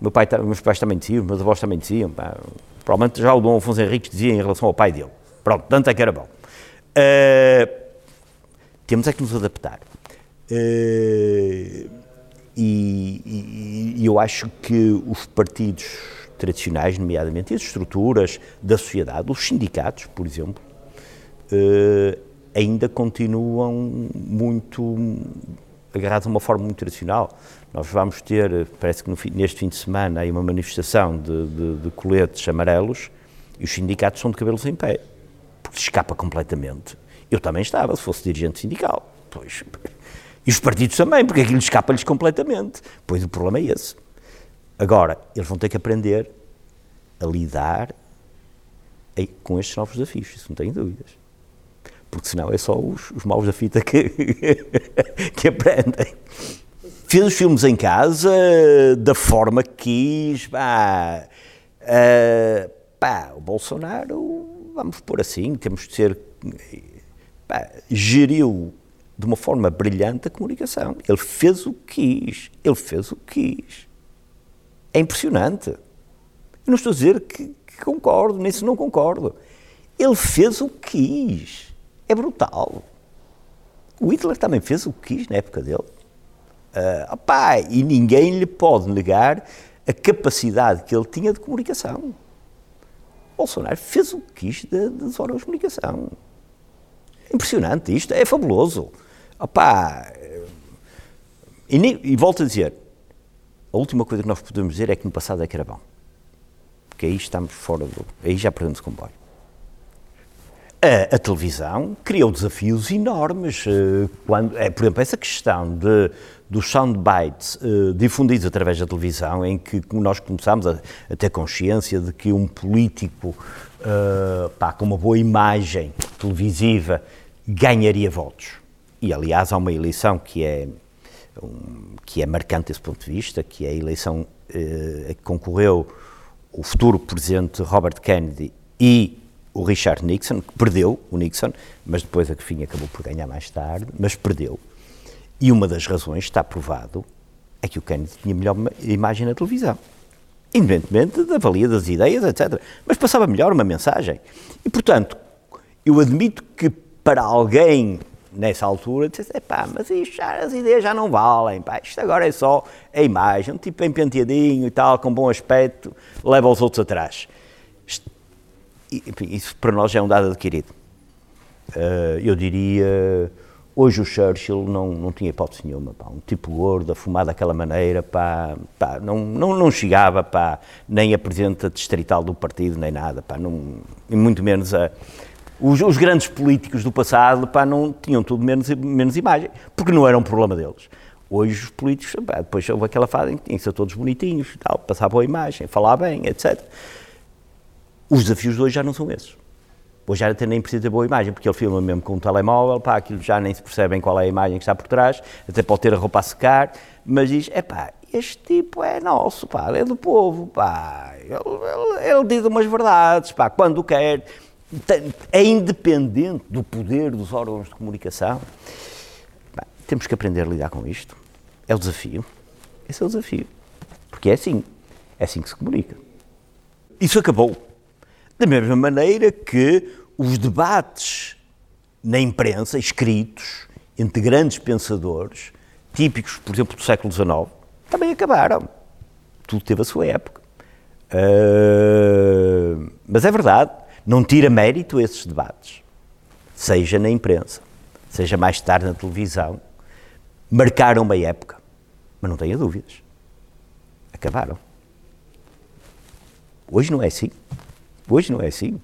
Meu pai, meus pais também diziam, meus avós também diziam. Pá. Provavelmente já o Dom Afonso Henriques dizia em relação ao pai dele. Pronto, tanto é que era bom. Uh, temos é que nos adaptar. Uh, e, e, eu acho que os partidos tradicionais, nomeadamente as estruturas da sociedade, os sindicatos, por exemplo, eh, ainda continuam muito agarrados a uma forma muito tradicional. Nós vamos ter, parece que fim, neste fim de semana, aí uma manifestação de, de, de, coletes amarelos e os sindicatos são de cabelos em pé, porque se escapa completamente. Eu também estava, se fosse dirigente sindical. Pois, e os partidos também, porque aquilo escapa-lhes completamente. Pois o problema é esse. Agora, eles vão ter que aprender a lidar com estes novos desafios, isso não tenho dúvidas. Porque senão é só os, os maus da fita que, que aprendem. Fiz os filmes em casa da forma que quis. Pá, uh, pá, o Bolsonaro, vamos pôr assim, temos de ser. Pá, geriu de uma forma brilhante a comunicação. Ele fez o que quis. Ele fez o que quis. É impressionante. Eu não estou a dizer que, que concordo, nem se não concordo. Ele fez o que quis. É brutal. O Hitler também fez o que quis na época dele. Uh, opá, e ninguém lhe pode negar a capacidade que ele tinha de comunicação. Bolsonaro fez o que quis das órgãos de comunicação. Impressionante isto, é fabuloso. Opá, e, nem, e volto a dizer, a última coisa que nós podemos dizer é que no passado é que era bom. porque aí estamos fora do. aí já perdemos o comboio. A, a, televisão criou desafios enormes. Uh, quando, é, por exemplo, essa questão de, dos soundbites difundidos através da televisão, em que nós começámos a, a ter consciência de que um político pá, com uma boa imagem televisiva ganharia votos. E, aliás, há uma eleição que é, um, que é marcante desse ponto de vista, que é a eleição a que concorreu o futuro presidente Robert Kennedy e o Richard Nixon, que perdeu o Nixon, mas depois a que fim acabou por ganhar mais tarde, mas perdeu. E uma das razões, está provado, é que o Kennedy tinha melhor imagem na televisão. Independentemente da valia das ideias, etc. Mas passava melhor uma mensagem. E, portanto, eu admito que para alguém nessa altura dissesse, pá, mas isto já, as ideias já não valem, pá, isto agora é só a imagem, um tipo bem penteadinho e tal, com bom aspecto, leva os outros atrás enfim, isso para nós já é um dado adquirido. Uh, eu diria, hoje o Churchill não, não tinha hipótese nenhuma, pá, um tipo gordo, a fumar daquela maneira, pá, pá, não, não, não chegava pá, nem a presidente distrital do partido, nem nada, pá, não, e muito menos a... Os, os, grandes políticos do passado pá, não tinham tudo menos, menos imagem, porque não era um problema deles. Hoje os políticos, pá, depois houve aquela fase em que tinham que ser todos bonitinhos, tal, passar boa imagem, falar bem, etc. Os desafios de hoje já não são esses. Hoje já até nem precisa ter boa imagem, porque ele filma mesmo com um telemóvel, pá, aquilo já nem se percebem qual é a imagem que está por trás, até pode ter a roupa a secar, mas diz, é pá, este tipo é nosso, pá, é do povo, pá, ele, ele, ele diz umas verdades, pá, quando quer, é independente do poder dos órgãos de comunicação. Pá, temos que aprender a lidar com isto. É o desafio. Esse é o desafio. Porque é assim. É assim que se comunica. Isso acabou. Da mesma maneira que os debates na imprensa, escritos, entre grandes pensadores, típicos, por exemplo, do século XIX, também acabaram. Tudo teve a sua época. Uh, mas é verdade, não tira mérito esses debates, seja na imprensa, seja mais tarde na televisão, marcaram uma época, mas não tenha dúvidas, acabaram. Hoje não é assim. Hoje não é assim.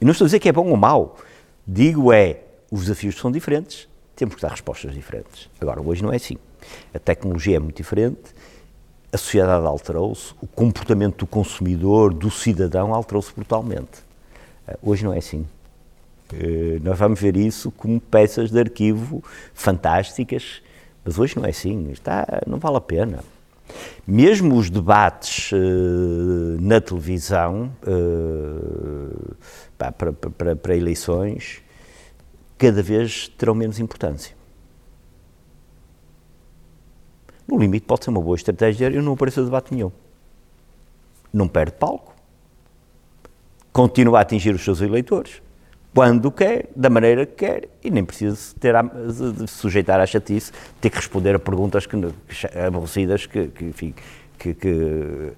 E não estou a dizer que é bom ou mau. Digo é, os desafios são diferentes, temos que dar respostas diferentes. Agora, hoje não é assim. A tecnologia é muito diferente, a sociedade alterou-se, o comportamento do consumidor, do cidadão, alterou-se brutalmente. Eh, hoje não é assim. Eh, nós vamos ver isso como peças de arquivo fantásticas, mas hoje não é assim. Está, não vale a pena. Mesmo os debates uh, na televisão para, para, para eleições cada vez terão menos importância. No limite, pode ser uma boa estratégia eu não apareço a debate nenhum. Não perde palco. Continua a atingir os seus eleitores quando quer, da maneira que quer, e nem precisa ter a, sujeitar à chatice, ter que responder a perguntas que, aborrecidas que, que, enfim, que, que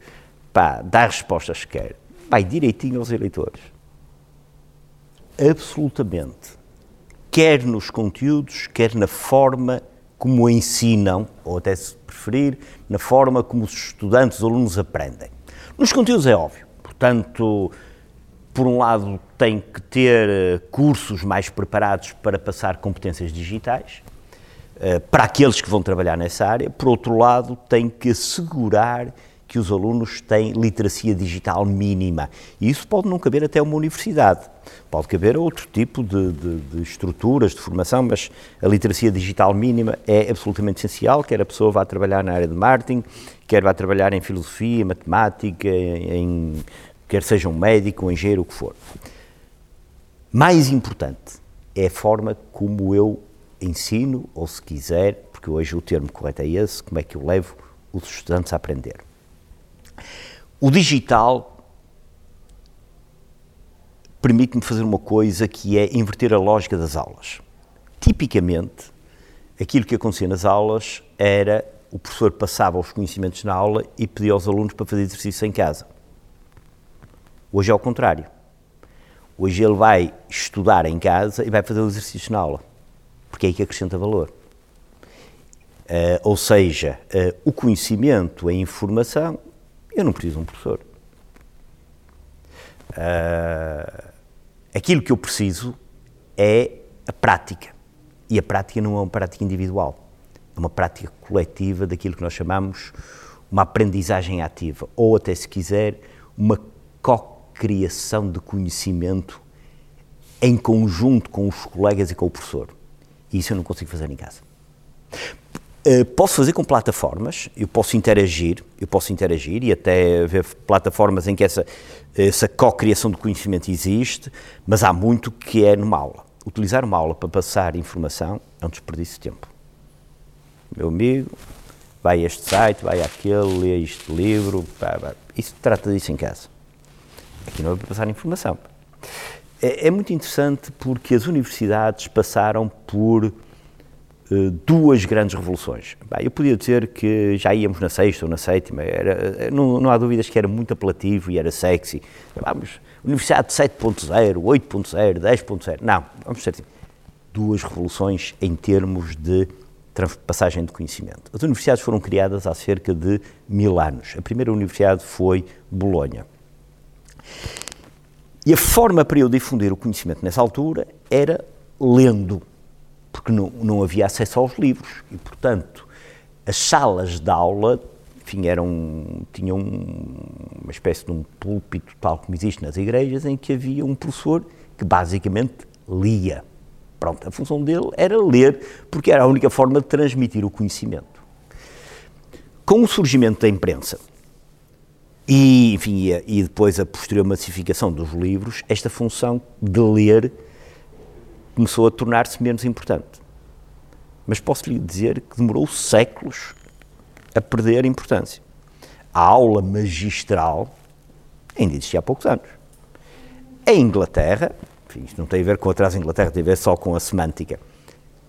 pá, dá respostas que quer. Vai direitinho aos eleitores. Absolutamente. Quer nos conteúdos, quer na forma como ensinam, ou até se preferir, na forma como os estudantes, os alunos aprendem. Nos conteúdos é óbvio. Portanto, por um lado, tem que ter eh, cursos mais preparados para passar competências digitais, eh, para aqueles que vão trabalhar nessa área. Por outro lado, tem que assegurar que os alunos têm literacia digital mínima. E isso pode não caber até uma universidade. Pode caber outro tipo de, de, de, estruturas de formação, mas a literacia digital mínima é absolutamente essencial, quer a pessoa vá trabalhar na área de marketing, quer vá trabalhar em filosofia, matemática, em quer seja um médico, um engenheiro, o que for. Mais importante é a forma como eu ensino, ou se quiser, porque hoje o termo correto é esse, como é que eu levo os estudantes a aprender. O digital permite-me fazer uma coisa que é inverter a lógica das aulas. Tipicamente, aquilo que acontecia nas aulas era o professor passava os conhecimentos na aula e pedia aos alunos para fazer exercício em casa. Hoje é ao contrário. Hoje ele vai estudar em casa e vai fazer o exercício na aula, porque é aí que acrescenta valor. Uh, ou seja, uh, o conhecimento, a informação, eu não preciso de um professor. Uh, aquilo que eu preciso é a prática. E a prática não é uma prática individual, é uma prática coletiva daquilo que nós chamamos uma aprendizagem ativa, ou até se quiser, uma co-criação de conhecimento em conjunto com os colegas e com o professor. E isso eu não consigo fazer em casa. Uh, posso fazer com plataformas, eu posso interagir, eu posso interagir e até ver plataformas em que essa, essa co-criação de conhecimento existe, mas há muito que é numa aula. Utilizar uma aula para passar informação é um desperdício de tempo. Meu amigo, vai a este site, vai àquele, lê este livro, pá, pá. isso trata disso em casa. Aqui não é para passar informação. É, é muito interessante porque as universidades passaram por eh, duas grandes revoluções. Bem, eu podia dizer que já íamos na sexta ou na sétima, era, não, não, há dúvidas que era muito apelativo e era sexy. Vamos, Universidade 7.0, 8.0, 10.0. Não, vamos ser assim. Duas revoluções em termos de passagem de conhecimento. As universidades foram criadas há cerca de mil anos. A primeira universidade foi Bolonha. E a forma para eu difundir o conhecimento nessa altura era lendo porque não, não havia acesso aos livros e, portanto, as salas de aula enfim, eram, tinham uma espécie de um púlpito, tal como existe nas igrejas, em que havia um professor que basicamente lia. Pronto, a função dele era ler, porque era a única forma de transmitir o conhecimento. Com o surgimento da imprensa e, enfim, e depois a posterior massificação dos livros, esta função de ler começou a tornar-se menos importante. Mas posso lhe dizer que demorou séculos a perder importância. A aula magistral ainda existia há poucos anos. Em Inglaterra, enfim, isto não tem a ver com atrás da Inglaterra, tem a ver só com a semântica.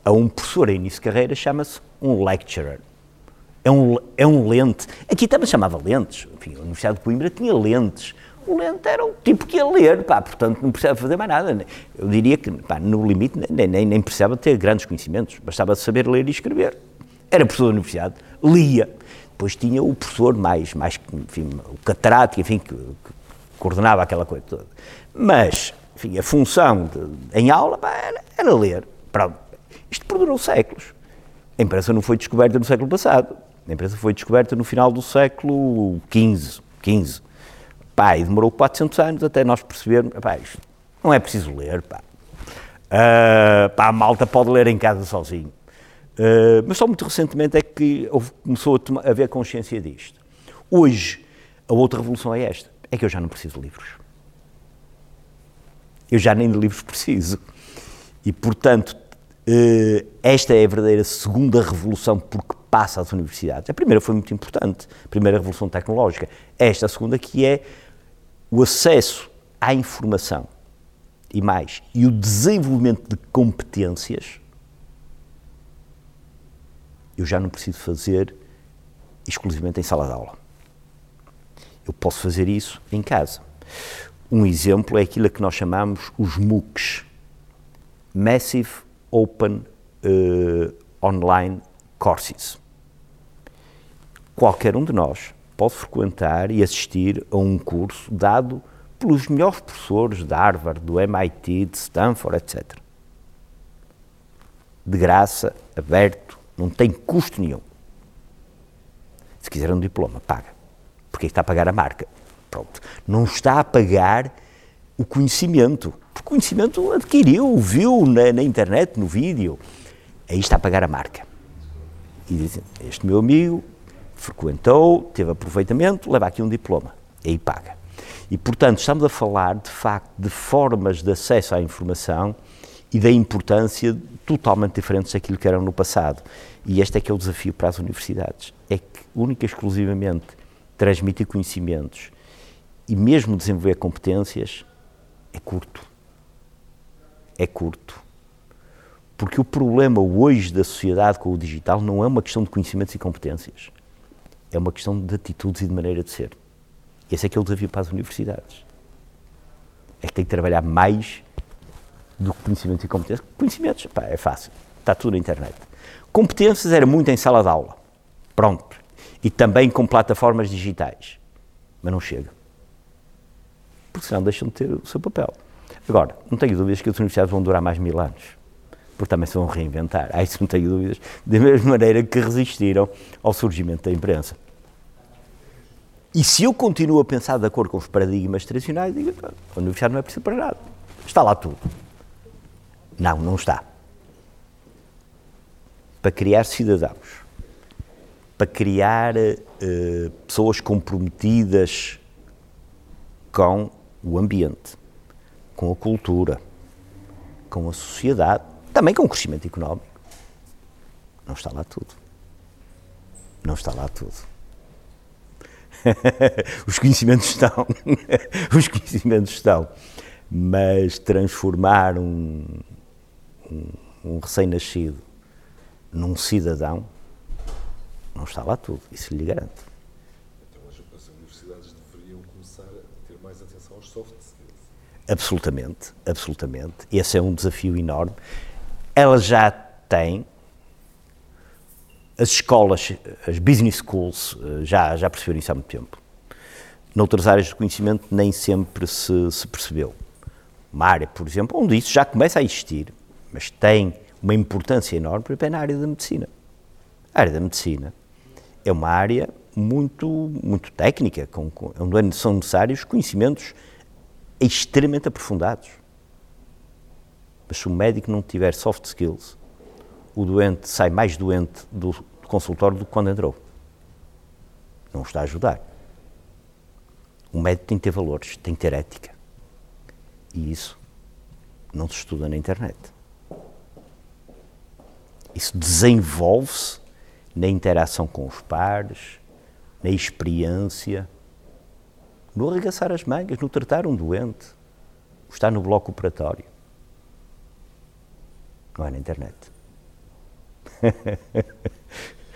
A um professor em início de carreira chama-se um lecturer. É um, é um lente. Aqui também chamava lentes. Enfim, a Universidade de Coimbra tinha lentes era o tipo que ia ler, pá, portanto não precisava fazer mais nada. Eu diria que, pá, no limite, nem, nem, nem precisava ter grandes conhecimentos, bastava saber ler e escrever. Era professor da universidade, lia. Depois tinha o professor mais, mais enfim, o catedrático, enfim, que, que, coordenava aquela coisa toda. Mas, enfim, a função de, em aula pá, era, era ler. Pronto. Isto perdurou séculos. A imprensa não foi descoberta no século passado. A imprensa foi descoberta no final do século XV. XV. Pá, e demorou 400 anos até nós percebermos, pá, isto não é preciso ler, pá. Uh, pá, a malta pode ler em casa sozinho. Uh, mas só muito recentemente é que começou a, a haver consciência disto. Hoje, a outra revolução é esta, é que eu já não preciso de livros. Eu já nem de livros preciso. E, portanto, uh, esta é a verdadeira segunda revolução porque passa às universidades. A primeira foi muito importante, a primeira revolução tecnológica. Esta, a segunda, que é o acesso à informação e mais, e o desenvolvimento de competências, eu já não preciso fazer exclusivamente em sala de aula. Eu posso fazer isso em casa. Um exemplo é aquilo que nós chamamos os MOOCs Massive Open uh, Online Courses. Qualquer um de nós pode frequentar e assistir a um curso dado pelos melhores professores de Harvard, do MIT, de Stanford, etc. De graça, aberto, não tem custo nenhum. Se quiser um diploma, paga. Porque está a pagar a marca. Pronto. Não está a pagar o conhecimento. O conhecimento adquiriu, viu na, na internet, no vídeo. Aí está a pagar a marca. E dizem, este meu amigo frequentou, teve aproveitamento, leva aqui um diploma, aí paga. E, portanto, estamos a falar, de facto, de formas de acesso à informação e da importância totalmente diferentes daquilo que eram no passado. E este é que é o desafio para as universidades, é que, única e exclusivamente, transmitir conhecimentos e mesmo desenvolver competências é curto. É curto. Porque o problema hoje da sociedade com o digital não é uma questão de conhecimentos e competências é uma questão de atitudes e de maneira de ser. Esse é que é o desafio para as universidades. É que tem que trabalhar mais do que conhecimentos e competências. Conhecimentos, pá, é fácil, está tudo na internet. Competências era muito em sala de aula, pronto. E também com plataformas digitais, mas não chega. porque senão deixam de ter o seu papel. Agora, não tenho dúvidas que as universidades vão durar mais mil anos, porque também se vão reinventar. Aí isso não tenho dúvidas, da mesma maneira que resistiram ao surgimento da imprensa. E se eu continuo a pensar de acordo com os paradigmas tradicionais, digo, a universidade não é preciso para nada. Está lá tudo. Não, não está. Para criar cidadãos, para criar uh, pessoas comprometidas com o ambiente, com a cultura, com a sociedade, também com o crescimento económico. Não está lá tudo. Não está lá tudo. Os conhecimentos estão. Os conhecimentos estão. Mas transformar um, um, um recém-nascido num cidadão, não está lá tudo. Isso lhe garanto. Absolutamente, absolutamente. Esse é um desafio enorme. Ela já tem, as escolas, as business schools, eh, já, já perceberam isso há muito tempo. Noutras áreas do conhecimento nem sempre se, se percebeu. Uma área, por exemplo, onde isso já começa a existir, mas tem uma importância enorme, por exemplo, é na área da medicina. A área da medicina é uma área muito, muito técnica, com, com, onde são necessários conhecimentos extremamente aprofundados. Mas se o médico não tiver soft skills, o doente sai mais doente do consultório do que quando entrou. Não está a ajudar. O médico tem que ter valores, tem que ter ética. E isso não se estuda na internet. Isso desenvolve-se na interação com os pares, na experiência, no arregaçar as mangas, no tratar um doente, está no bloco operatório. Não é na internet.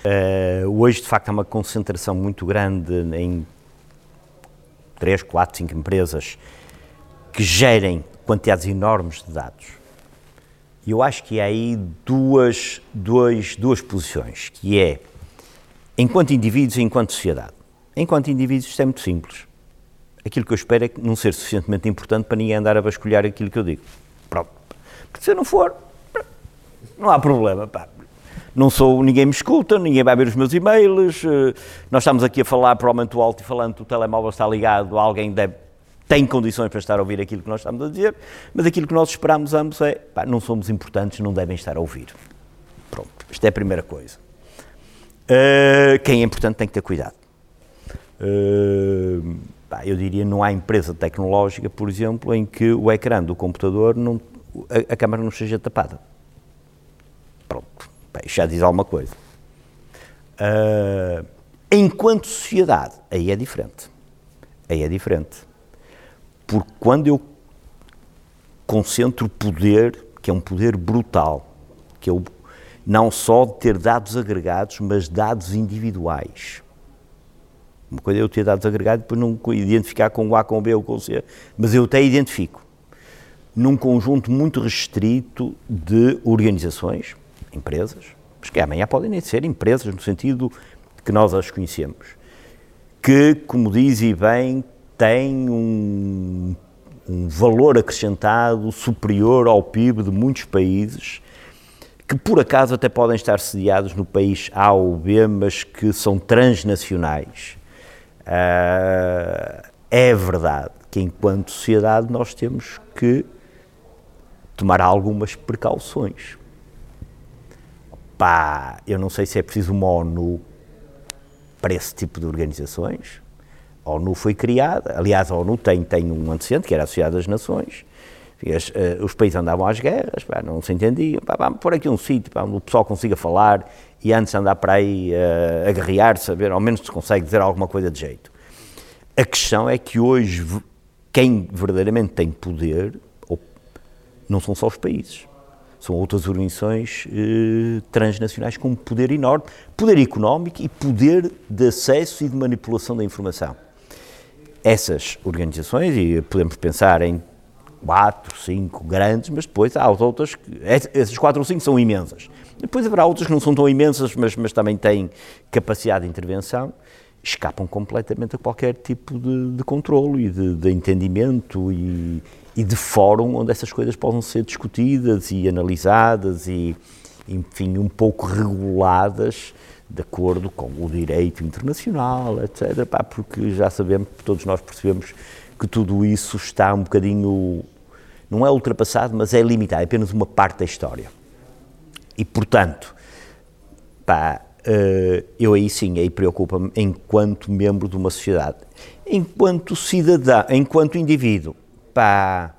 uh, hoje, de facto, há uma concentração muito grande em 3, 4, 5 empresas que gerem quantidades enormes de dados. E eu acho que há aí duas, duas, duas posições, que é enquanto indivíduos e enquanto sociedade. Enquanto indivíduos isto é muito simples aquilo que eu espero é não ser suficientemente importante para ninguém andar a vasculhar aquilo que eu digo. Pronto. Porque se eu não for, não há problema. Pá. Não sou, ninguém me escuta, ninguém vai ver os meus e-mails. Eh, nós estamos aqui a falar, provavelmente o alto e falando, o telemóvel está ligado, alguém deve, tem condições para estar a ouvir aquilo que nós estamos a dizer, mas aquilo que nós esperamos ambos é, pá, não somos importantes, não devem estar a ouvir. Pronto, isto é a primeira coisa. Uh, quem é importante tem que ter cuidado. Uh, eu diria não há empresa tecnológica, por exemplo, em que o ecrã do computador, não, a, a câmara não seja tapada. Pronto, isso já diz alguma coisa. Uh, enquanto sociedade, aí é diferente. Aí é diferente. Porque quando eu concentro poder, que é um poder brutal, que é o, não só de ter dados agregados, mas dados individuais uma coisa é eu ter dados agregados, depois não identificar com o A, com o B ou com o C, mas eu até identifico. Num conjunto muito restrito de organizações, empresas, mas que amanhã podem nem ser empresas no sentido que nós as conhecemos, que, como diz e bem, têm um, um valor acrescentado superior ao PIB de muitos países, que por acaso até podem estar sediados no país A ou B, mas que são transnacionais Uh, é verdade que, enquanto sociedade, nós temos que tomar algumas precauções. Pá, eu não sei se é preciso uma ONU para esse tipo de organizações. A ONU foi criada, aliás, a ONU tem, tem um antecedente, que era a Sociedade das Nações. As, uh, os países andavam às guerras, pá, não se entendiam. Pá, vamos pôr aqui um sítio onde o pessoal consiga falar e antes andar para aí uh, a guerrear, saber, ao menos se consegue dizer alguma coisa de jeito. A questão é que hoje quem verdadeiramente tem poder não são só os países, são outras organizações eh, transnacionais com poder enorme, poder económico e poder de acesso e de manipulação da informação. Essas organizações, e podemos pensar em quatro, cinco grandes, mas depois há outras, essas quatro ou cinco são imensas. Depois haverá outras que não são tão imensas, mas, mas também têm capacidade de intervenção escapam completamente a qualquer tipo de, de controlo e de, de entendimento e, e, de fórum onde essas coisas possam ser discutidas e analisadas e, enfim, um pouco reguladas de acordo com o direito internacional, etc. Pá, porque já sabemos, todos nós percebemos que tudo isso está um bocadinho, não é ultrapassado, mas é limitado, é apenas uma parte da história. E, portanto, pá, eh, eu aí sim, aí preocupa-me enquanto membro de uma sociedade. Enquanto cidadão, enquanto indivíduo, pá,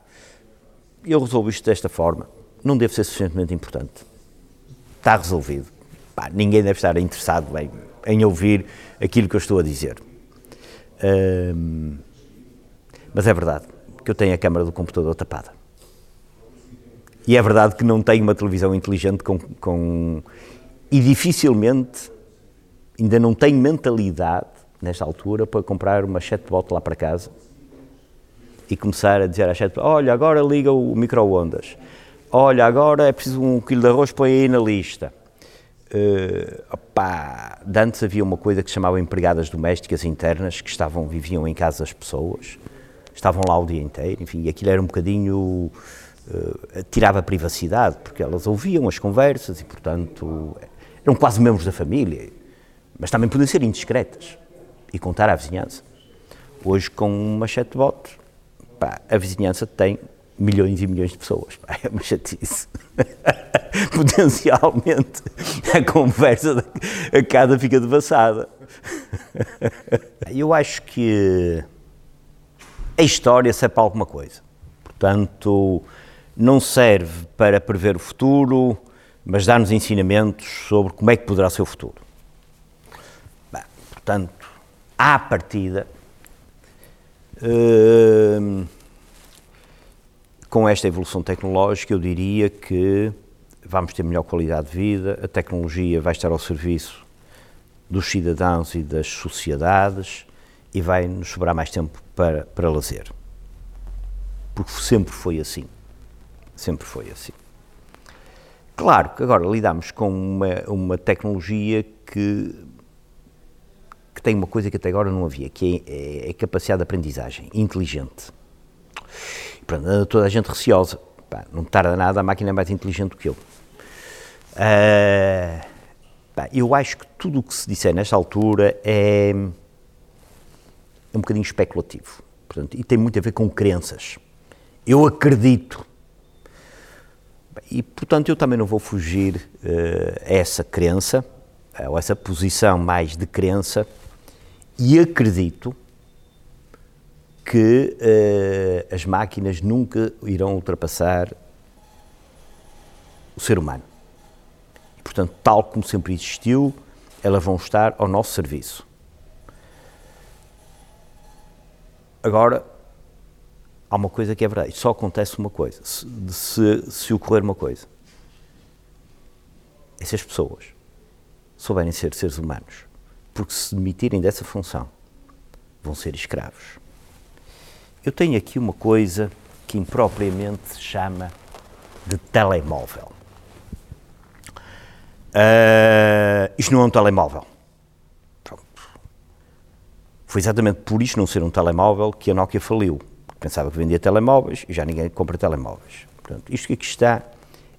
eu resolvo isto desta forma, não deve ser suficientemente importante. Está resolvido. Pá, ninguém deve estar interessado em, em, ouvir aquilo que eu estou a dizer. mas é verdade que eu tenho a câmara do computador tapada. E é verdade que não tenho uma televisão inteligente com, com e dificilmente, ainda não tenho mentalidade, nesta altura, para comprar uma chatbot lá para casa e começar a dizer à chatbot, olha, agora liga o micro-ondas, olha, agora é preciso um quilo de arroz, põe aí na lista. Uh, opá, de antes havia uma coisa que se chamava empregadas domésticas internas, que estavam, viviam em casa das pessoas, estavam lá o dia inteiro, enfim, aquilo era um bocadinho... Uh, tirava a privacidade, porque elas ouviam as conversas e, portanto, eram quase membros da família, mas também podiam ser indiscretas e contar à vizinhança. Hoje, com uma chatbot, pá, a vizinhança tem milhões e milhões de pessoas. Pá, é uma chatice. Potencialmente, a conversa a cada fica devassada. Eu acho que a história serve para alguma coisa. Portanto, não serve para prever o futuro, mas dar-nos ensinamentos sobre como é que poderá ser o futuro. Bem, portanto, à partida, hum, com esta evolução tecnológica, eu diria que vamos ter melhor qualidade de vida, a tecnologia vai estar ao serviço dos cidadãos e das sociedades e vai nos sobrar mais tempo para, para lazer. Porque sempre foi assim. Sempre foi assim. Claro que agora lidamos com uma, uma tecnologia que, que tem uma coisa que até agora não havia, que é, é a capacidade de aprendizagem inteligente. Pronto, anda toda a gente receosa. Pá, não tarda nada, a máquina é mais inteligente do que eu. Uh, pá, eu acho que tudo o que se disser nesta altura é, é um bocadinho especulativo. Portanto, e tem muito a ver com crenças. Eu acredito e, portanto, eu também não vou fugir uh, a essa crença, ou essa posição mais de crença, e acredito que uh, as máquinas nunca irão ultrapassar o ser humano. E, portanto, tal como sempre existiu, elas vão estar ao nosso serviço. Agora, há uma coisa que é verdade, só acontece uma coisa, se, se, ocorrer uma coisa, é se as pessoas souberem ser seres humanos, porque se demitirem dessa função, vão ser escravos. Eu tenho aqui uma coisa que impropriamente se chama de telemóvel. Uh, isto não é um telemóvel. Pronto. Foi exatamente por isto não ser um telemóvel que a Nokia faliu pensava que vendia telemóveis e já ninguém compra telemóveis. Portanto, isto que aqui está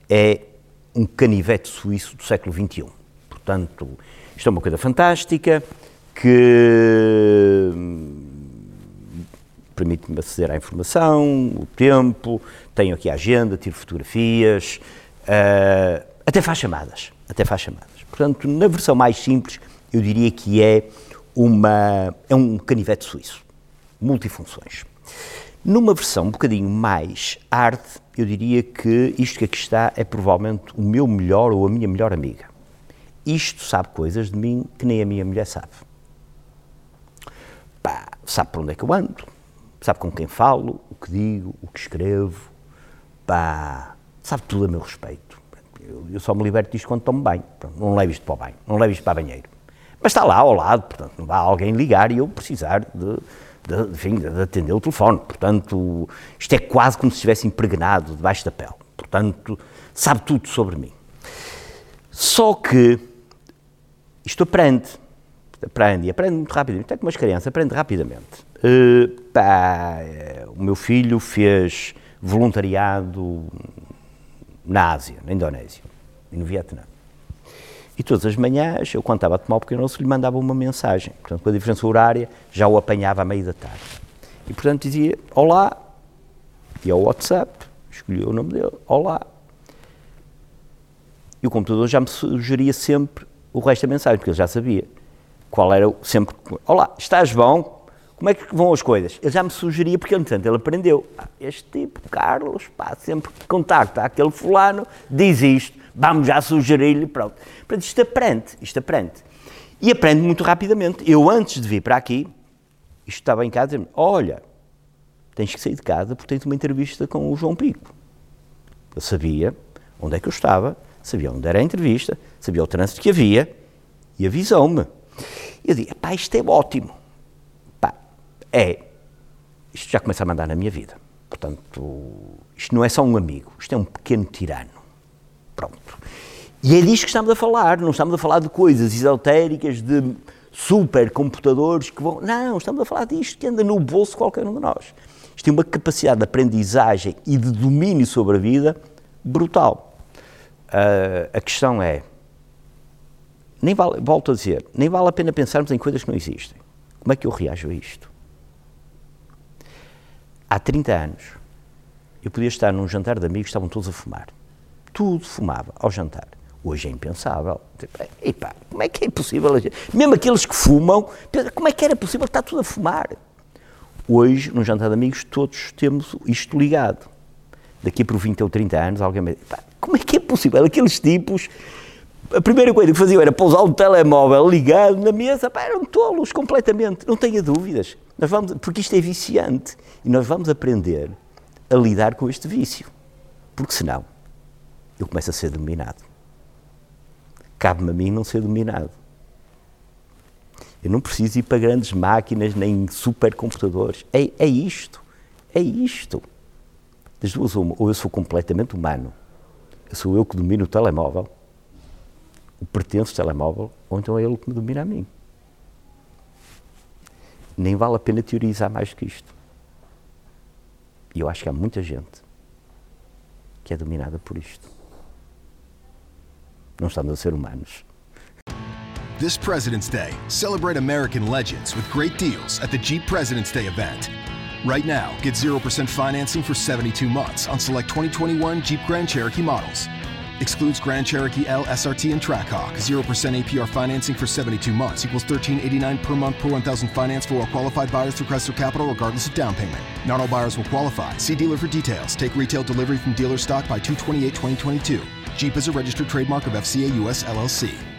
é um canivete suíço do século XXI. Portanto, isto é uma coisa fantástica que permite-me aceder à informação, o tempo, tenho aqui a agenda, tiro fotografias, uh, até faz chamadas, até faz chamadas. Portanto, na versão mais simples, eu diria que é, uma, é um canivete suíço, multifunções. Numa versão um bocadinho mais hard, eu diria que isto que aqui está é provavelmente o meu melhor ou a minha melhor amiga. Isto sabe coisas de mim que nem a minha mulher sabe. Pá, sabe por onde é que eu ando, sabe com quem falo, o que digo, o que escrevo, pá, sabe tudo a meu respeito. Eu, eu só me liberto disto quando tomo banho. não levo isto para o banho, não levo isto para banheiro. Mas está lá ao lado, portanto, não vai alguém ligar e eu precisar de de, enfim, de atender o telefone. Portanto, isto é quase como se estivesse impregnado debaixo da pele. Portanto, sabe tudo sobre mim. Só que isto aprende. Aprende, aprende muito rapidamente. Até como as crianças, aprende rapidamente. Uh, pá, o meu filho fez voluntariado na Ásia, na Indonésia e no Vietnã. E todas as manhãs, eu quando estava a tomar o pequeno almoço, lhe mandava uma mensagem. Portanto, com a diferença horária, já o apanhava à meia da tarde. E, portanto, dizia, olá, e ao WhatsApp, escolhia o nome dele, olá. E o computador já me sugeria sempre o resto da mensagem, porque ele já sabia qual era sempre, olá, estás bom? Como é que vão as coisas? Ele já me sugeria, porque, entretanto, ele aprendeu. Ah, este tipo, Carlos, pá, sempre que contacta aquele fulano, diz isto vamos já sugerir-lhe, pronto. Portanto, isto aprende, isto aprende. E aprende muito rapidamente. Eu, antes de vir para aqui, isto estava em casa, olha, tens que sair de casa porque tens uma entrevista com o João Pico. Eu sabia onde é que eu estava, sabia onde era a entrevista, sabia o trânsito que havia e avisou-me. Eu disse, pá, isto é ótimo. É. Isto já começa a mandar na minha vida. Portanto, isto não é só um amigo, isto é um pequeno tirano. Pronto. E é disto que estamos a falar, não estamos a falar de coisas esotéricas, de supercomputadores que vão. Não, estamos a falar disto que anda no bolso de qualquer um de nós. Isto tem uma capacidade de aprendizagem e de domínio sobre a vida brutal. Uh, a questão é, nem vale, volto a dizer, nem vale a pena pensarmos em coisas que não existem. Como é que eu reajo a isto? Há 30 anos, eu podia estar num jantar de amigos, estavam todos a fumar tudo fumava ao jantar. Hoje é impensável. Epá, como é que é possível? Mesmo aqueles que fumam, como é que era possível estar tudo a fumar? Hoje, no jantar de amigos, todos temos isto ligado. Daqui por 20 ou 30 anos, alguém me diz, como é que é possível? Aqueles tipos, a primeira coisa que faziam era pousar o telemóvel ligado na mesa, pá, eram tolos completamente, não tenha dúvidas. Nós vamos, porque isto é viciante e nós vamos aprender a lidar com este vício. Porque senão, eu começo a ser dominado. Cabe-me a mim não ser dominado. Eu não preciso ir para grandes máquinas nem supercomputadores. É, é isto. É isto. Das duas, uma. Ou eu sou completamente humano, sou eu que domino o telemóvel, o pertence ao telemóvel, ou então é ele que me domina a mim. Nem vale a pena teorizar mais do que isto. E eu acho que há muita gente que é dominada por isto. Não estamos a ser humanos.
This President's Day, celebrate American legends with great deals at the Jeep President's Day event. Right now, get 0% financing for 72 months on select 2021 Jeep Grand Cherokee models. Excludes Grand Cherokee L, SRT, and Trackhawk. 0% APR financing for 72 months equals 1389 per month per 1000 finance for all qualified buyers through Chrysler Capital regardless of down payment. Not all buyers will qualify. See dealer for details. Take retail delivery from dealer stock by 228 2022. Jeep is a registered trademark of FCA US LLC.